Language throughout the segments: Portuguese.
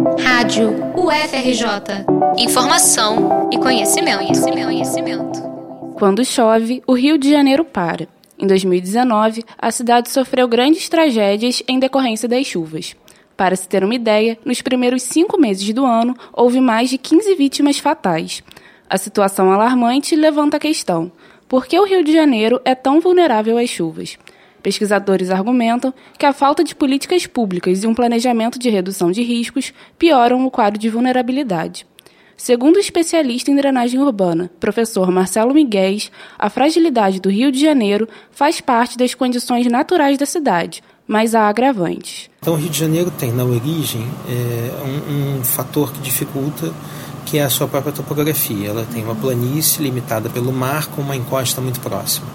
Rádio UFRJ. Informação e conhecimento, conhecimento, conhecimento. Quando chove, o Rio de Janeiro para. Em 2019, a cidade sofreu grandes tragédias em decorrência das chuvas. Para se ter uma ideia, nos primeiros cinco meses do ano, houve mais de 15 vítimas fatais. A situação alarmante levanta a questão: por que o Rio de Janeiro é tão vulnerável às chuvas? Pesquisadores argumentam que a falta de políticas públicas e um planejamento de redução de riscos pioram o quadro de vulnerabilidade. Segundo o especialista em drenagem urbana, professor Marcelo Miguel, a fragilidade do Rio de Janeiro faz parte das condições naturais da cidade, mas há agravantes. Então, o Rio de Janeiro tem na origem é, um, um fator que dificulta que é a sua própria topografia. Ela tem uma planície limitada pelo mar com uma encosta muito próxima.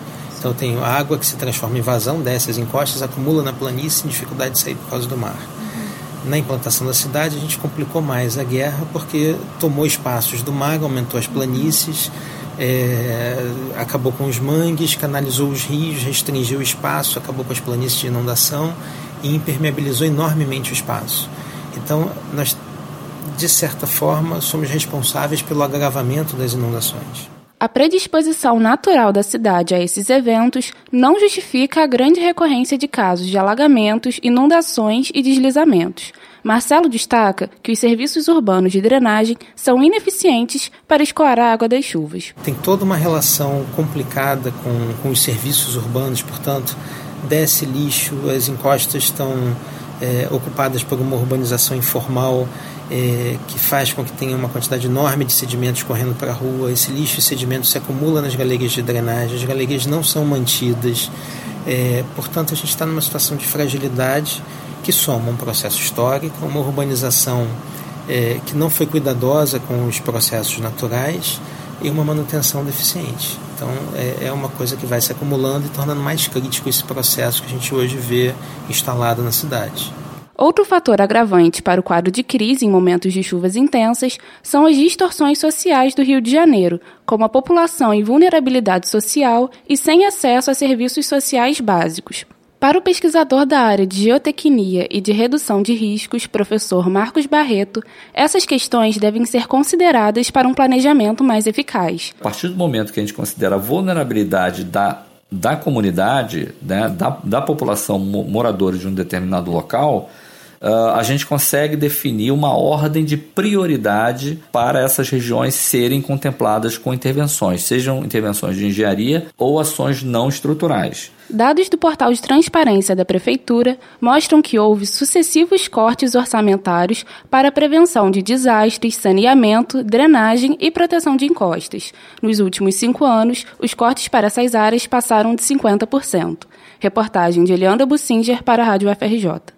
Então tem água que se transforma em vazão, desce as encostas, acumula na planície, dificuldade de sair por causa do mar. Uhum. Na implantação da cidade, a gente complicou mais a guerra porque tomou espaços do mar, aumentou as planícies, é, acabou com os mangues, canalizou os rios, restringiu o espaço, acabou com as planícies de inundação e impermeabilizou enormemente o espaço. Então, nós, de certa forma, somos responsáveis pelo agravamento das inundações. A predisposição natural da cidade a esses eventos não justifica a grande recorrência de casos de alagamentos, inundações e deslizamentos. Marcelo destaca que os serviços urbanos de drenagem são ineficientes para escoar a água das chuvas. Tem toda uma relação complicada com, com os serviços urbanos, portanto, desce lixo, as encostas estão é, ocupadas por uma urbanização informal é, que faz com que tenha uma quantidade enorme de sedimentos correndo para a rua. Esse lixo e sedimento se acumula nas galerias de drenagem, as galerias não são mantidas. É, portanto, a gente está numa situação de fragilidade que soma um processo histórico, uma urbanização é, que não foi cuidadosa com os processos naturais e uma manutenção deficiente. Então, é, é uma coisa que vai se acumulando e tornando mais crítico esse processo que a gente hoje vê instalado na cidade. Outro fator agravante para o quadro de crise em momentos de chuvas intensas são as distorções sociais do Rio de Janeiro, como a população em vulnerabilidade social e sem acesso a serviços sociais básicos. Para o pesquisador da área de geotecnia e de redução de riscos, professor Marcos Barreto, essas questões devem ser consideradas para um planejamento mais eficaz. A partir do momento que a gente considera a vulnerabilidade da, da comunidade, né, da, da população moradora de um determinado local, a gente consegue definir uma ordem de prioridade para essas regiões serem contempladas com intervenções, sejam intervenções de engenharia ou ações não estruturais. Dados do portal de transparência da Prefeitura mostram que houve sucessivos cortes orçamentários para prevenção de desastres, saneamento, drenagem e proteção de encostas. Nos últimos cinco anos, os cortes para essas áreas passaram de 50%. Reportagem de Elianda Bussinger para a Rádio FRJ.